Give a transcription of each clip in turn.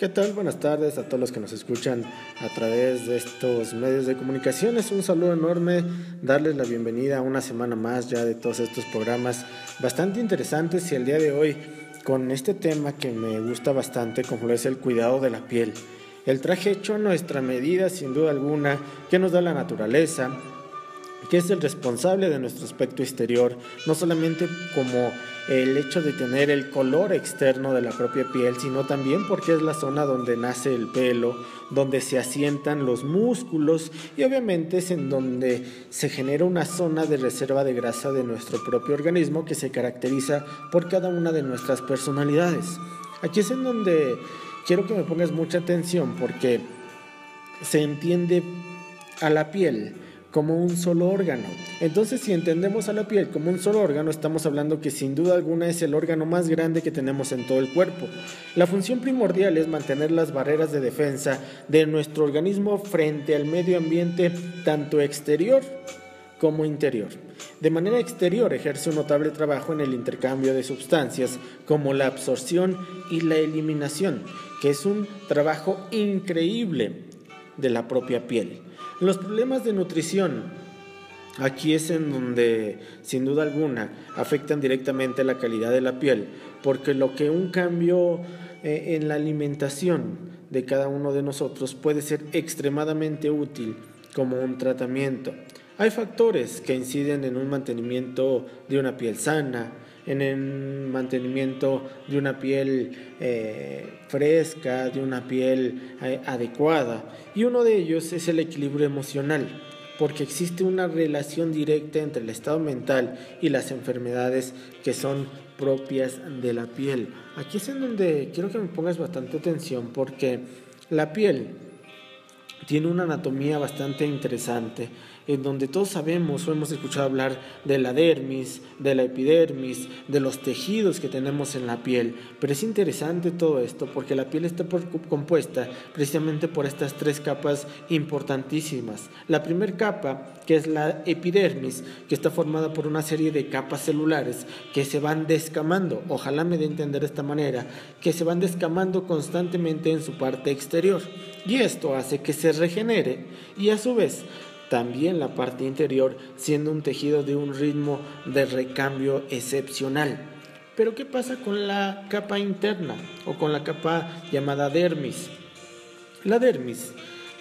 ¿Qué tal? Buenas tardes a todos los que nos escuchan a través de estos medios de comunicación. Es un saludo enorme, darles la bienvenida a una semana más ya de todos estos programas bastante interesantes y el día de hoy con este tema que me gusta bastante como es el cuidado de la piel. El traje hecho a nuestra medida sin duda alguna que nos da la naturaleza, que es el responsable de nuestro aspecto exterior, no solamente como el hecho de tener el color externo de la propia piel, sino también porque es la zona donde nace el pelo, donde se asientan los músculos y obviamente es en donde se genera una zona de reserva de grasa de nuestro propio organismo que se caracteriza por cada una de nuestras personalidades. Aquí es en donde quiero que me pongas mucha atención porque se entiende a la piel como un solo órgano. Entonces, si entendemos a la piel como un solo órgano, estamos hablando que sin duda alguna es el órgano más grande que tenemos en todo el cuerpo. La función primordial es mantener las barreras de defensa de nuestro organismo frente al medio ambiente, tanto exterior como interior. De manera exterior ejerce un notable trabajo en el intercambio de sustancias como la absorción y la eliminación, que es un trabajo increíble de la propia piel. Los problemas de nutrición, aquí es en donde sin duda alguna afectan directamente la calidad de la piel, porque lo que un cambio eh, en la alimentación de cada uno de nosotros puede ser extremadamente útil como un tratamiento. Hay factores que inciden en un mantenimiento de una piel sana, en el mantenimiento de una piel eh, fresca, de una piel eh, adecuada. Y uno de ellos es el equilibrio emocional, porque existe una relación directa entre el estado mental y las enfermedades que son propias de la piel. Aquí es en donde quiero que me pongas bastante atención, porque la piel tiene una anatomía bastante interesante en donde todos sabemos o hemos escuchado hablar de la dermis, de la epidermis, de los tejidos que tenemos en la piel. Pero es interesante todo esto porque la piel está compuesta precisamente por estas tres capas importantísimas. La primera capa, que es la epidermis, que está formada por una serie de capas celulares que se van descamando, ojalá me dé entender de esta manera, que se van descamando constantemente en su parte exterior. Y esto hace que se regenere y a su vez también la parte interior siendo un tejido de un ritmo de recambio excepcional. Pero ¿qué pasa con la capa interna o con la capa llamada dermis? La dermis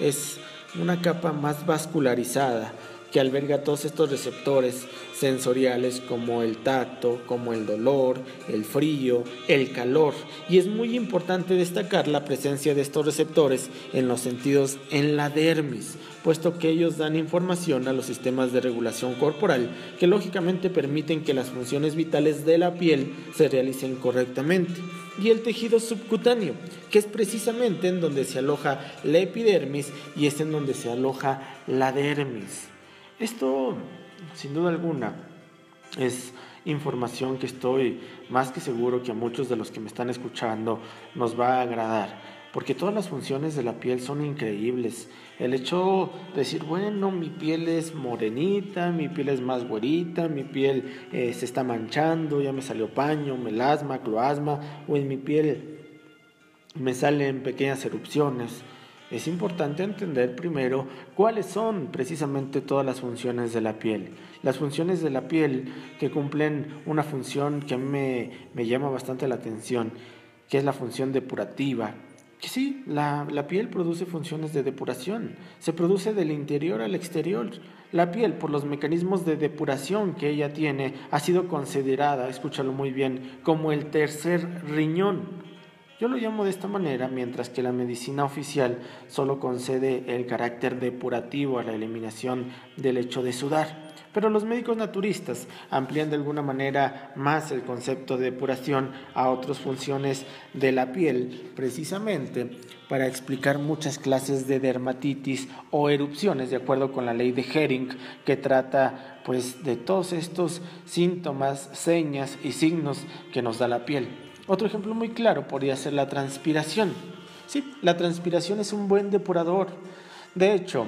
es una capa más vascularizada que alberga todos estos receptores sensoriales como el tacto, como el dolor, el frío, el calor. Y es muy importante destacar la presencia de estos receptores en los sentidos en la dermis, puesto que ellos dan información a los sistemas de regulación corporal que lógicamente permiten que las funciones vitales de la piel se realicen correctamente. Y el tejido subcutáneo, que es precisamente en donde se aloja la epidermis y es en donde se aloja la dermis. Esto, sin duda alguna, es información que estoy más que seguro que a muchos de los que me están escuchando nos va a agradar, porque todas las funciones de la piel son increíbles. El hecho de decir, bueno, mi piel es morenita, mi piel es más güerita, mi piel eh, se está manchando, ya me salió paño, melasma, cloasma, o en mi piel me salen pequeñas erupciones es importante entender primero cuáles son precisamente todas las funciones de la piel. Las funciones de la piel que cumplen una función que mí me, llama bastante la atención, que es la función depurativa. Sí, la, la piel produce funciones de depuración, se produce del interior al exterior. La piel, por los mecanismos de depuración que ella tiene, ha sido considerada, escúchalo muy bien, como el tercer riñón yo lo llamo de esta manera, mientras que la medicina oficial solo concede el carácter depurativo a la eliminación del hecho de sudar. Pero los médicos naturistas amplían de alguna manera más el concepto de depuración a otras funciones de la piel, precisamente para explicar muchas clases de dermatitis o erupciones, de acuerdo con la ley de Hering, que trata pues de todos estos síntomas, señas y signos que nos da la piel. Otro ejemplo muy claro podría ser la transpiración. Sí, la transpiración es un buen depurador. De hecho,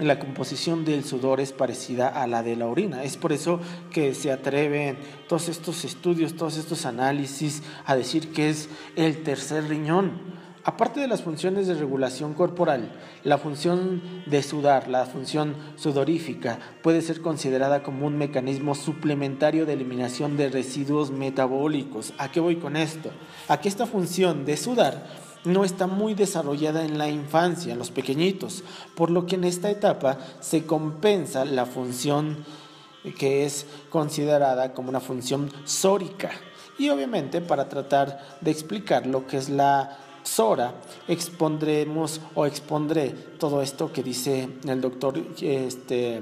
la composición del sudor es parecida a la de la orina. Es por eso que se atreven todos estos estudios, todos estos análisis a decir que es el tercer riñón. Aparte de las funciones de regulación corporal, la función de sudar, la función sudorífica, puede ser considerada como un mecanismo suplementario de eliminación de residuos metabólicos. ¿A qué voy con esto? A que esta función de sudar no está muy desarrollada en la infancia, en los pequeñitos, por lo que en esta etapa se compensa la función que es considerada como una función sórica. Y obviamente para tratar de explicar lo que es la Sora, expondremos o expondré todo esto que dice el doctor este,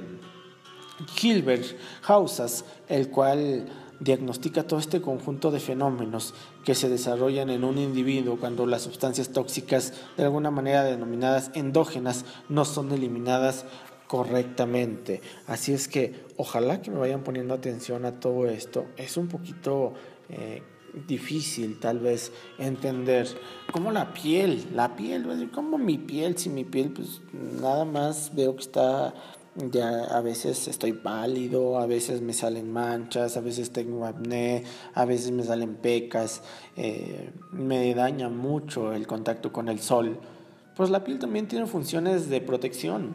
Gilbert Hausas, el cual diagnostica todo este conjunto de fenómenos que se desarrollan en un individuo cuando las sustancias tóxicas, de alguna manera denominadas endógenas, no son eliminadas correctamente. Así es que ojalá que me vayan poniendo atención a todo esto. Es un poquito eh, difícil tal vez entender como la piel, la piel, como mi piel, si mi piel pues nada más veo que está ya a veces estoy pálido, a veces me salen manchas, a veces tengo acné, a veces me salen pecas, eh, me daña mucho el contacto con el sol. Pues la piel también tiene funciones de protección.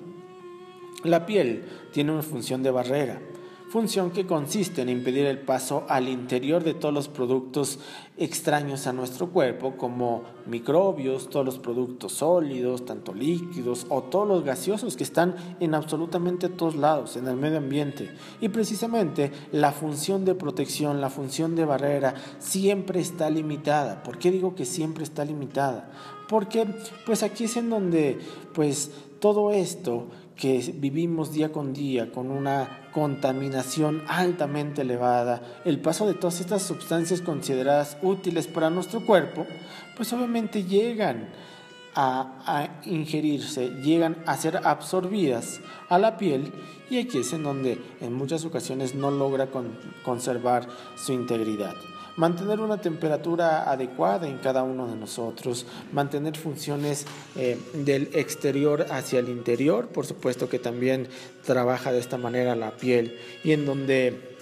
La piel tiene una función de barrera función que consiste en impedir el paso al interior de todos los productos extraños a nuestro cuerpo, como microbios, todos los productos sólidos, tanto líquidos o todos los gaseosos que están en absolutamente todos lados, en el medio ambiente. Y precisamente la función de protección, la función de barrera, siempre está limitada. ¿Por qué digo que siempre está limitada? Porque pues aquí es en donde pues todo esto que vivimos día con día con una contaminación altamente elevada, el paso de todas estas sustancias consideradas útiles para nuestro cuerpo, pues obviamente llegan a, ingerirse, llegan a ser absorbidas a la piel y aquí es en donde en muchas ocasiones no logra conservar su integridad mantener una temperatura adecuada en cada uno de nosotros, mantener funciones eh, del exterior hacia el interior, por supuesto que también trabaja de esta manera la piel y en donde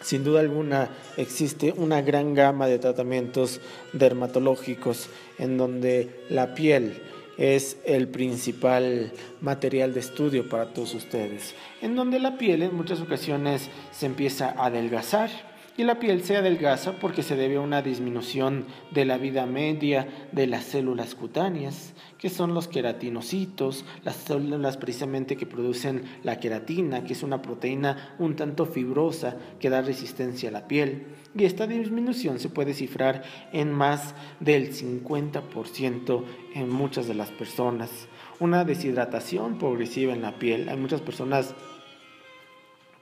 sin duda alguna existe una gran gama de tratamientos dermatológicos en donde la piel es el principal material de estudio para todos ustedes, en donde la piel en muchas ocasiones se empieza a adelgazar, y la piel se adelgaza porque se debe a una disminución de la vida media de las células cutáneas, que son los queratinocitos, las células precisamente que producen la queratina, que es una proteína un tanto fibrosa que da resistencia a la piel. Y esta disminución se puede cifrar en más del 50% en muchas de las personas. Una deshidratación progresiva en la piel. Hay muchas personas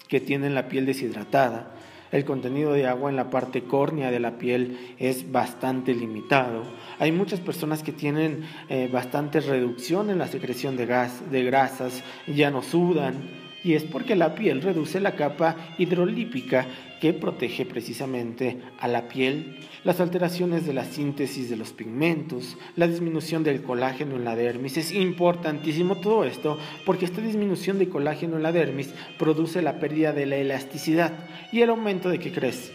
que tienen la piel deshidratada el contenido de agua en la parte córnea de la piel es bastante limitado. Hay muchas personas que tienen eh, bastante reducción en la secreción de, gas, de grasas, ya no sudan, y es porque la piel reduce la capa hidrolípica que protege precisamente a la piel, las alteraciones de la síntesis de los pigmentos, la disminución del colágeno en la dermis. Es importantísimo todo esto porque esta disminución de colágeno en la dermis produce la pérdida de la elasticidad y el aumento de qué crees?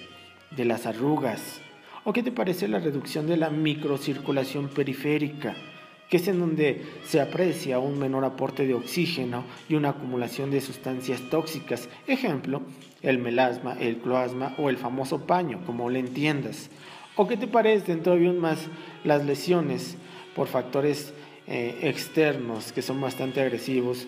De las arrugas. ¿O qué te parece la reducción de la microcirculación periférica? Que es en donde se aprecia un menor aporte de oxígeno y una acumulación de sustancias tóxicas. Ejemplo, el melasma, el cloasma o el famoso paño, como le entiendas. ¿O qué te parecen todavía más las lesiones por factores eh, externos que son bastante agresivos,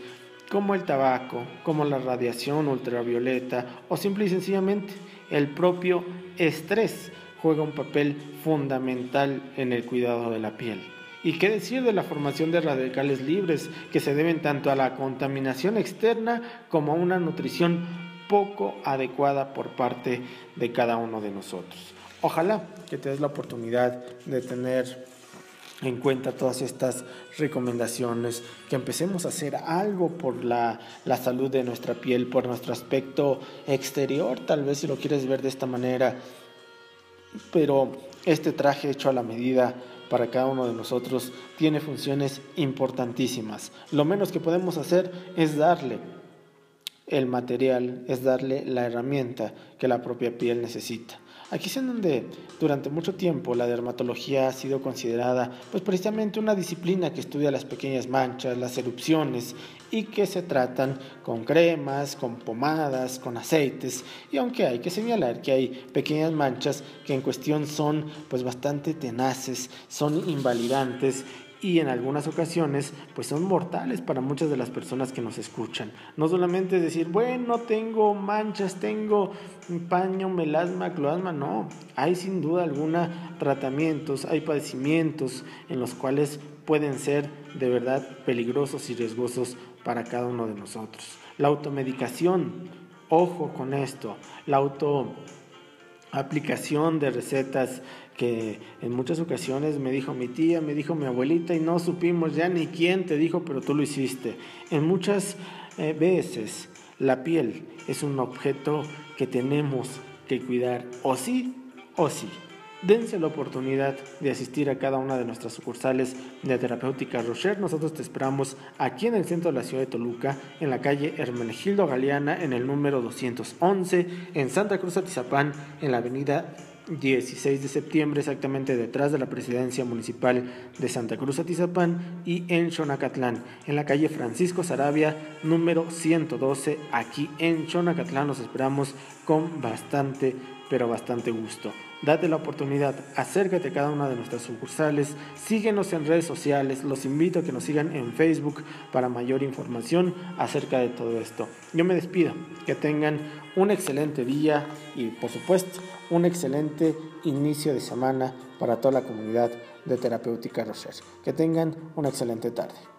como el tabaco, como la radiación ultravioleta o simple y sencillamente el propio estrés juega un papel fundamental en el cuidado de la piel? ¿Y qué decir de la formación de radicales libres que se deben tanto a la contaminación externa como a una nutrición poco adecuada por parte de cada uno de nosotros? Ojalá que te des la oportunidad de tener en cuenta todas estas recomendaciones, que empecemos a hacer algo por la, la, salud de nuestra piel, por nuestro aspecto exterior, tal vez si lo quieres ver de esta manera, pero este traje hecho a la medida para cada uno de nosotros tiene funciones importantísimas. Lo menos que podemos hacer es darle el material, es darle la herramienta que la propia piel necesita. Aquí es en donde durante mucho tiempo la dermatología ha sido considerada pues precisamente una disciplina que estudia las pequeñas manchas, las erupciones y que se tratan con cremas, con pomadas, con aceites. Y aunque hay que señalar que hay pequeñas manchas que en cuestión son pues bastante tenaces, son invalidantes y en algunas ocasiones pues son mortales para muchas de las personas que nos escuchan. No solamente decir, bueno, tengo manchas, tengo paño, melasma, cloasma, no, hay sin duda alguna tratamientos, hay padecimientos en los cuales pueden ser de verdad peligrosos y riesgosos para cada uno de nosotros. La automedicación, ojo con esto, la auto aplicación de recetas que en muchas ocasiones me dijo mi tía, me dijo mi abuelita y no supimos ya ni quién te dijo, pero tú lo hiciste. En muchas eh, veces la piel es un objeto que tenemos que cuidar o sí o sí. Dense la oportunidad de asistir a cada una de nuestras sucursales de Terapéutica Rocher. Nosotros te esperamos aquí en el centro de la ciudad de Toluca, en la calle Hermenegildo Galeana, en el número 211, en Santa Cruz Atizapán, en la avenida 16 de septiembre, exactamente detrás de la presidencia municipal de Santa Cruz Atizapán y en Xonacatlán, en la calle Francisco Sarabia, número 112, aquí en Xonacatlán. Nos esperamos con bastante, pero bastante gusto. Date la oportunidad, acércate a cada una de nuestras sucursales, síguenos en redes sociales, los invito a que nos sigan en Facebook para mayor información acerca de todo esto. Yo me despido, que tengan un excelente día y por supuesto un excelente inicio de semana para toda la comunidad de Terapéutica Rocher. Que tengan una excelente tarde.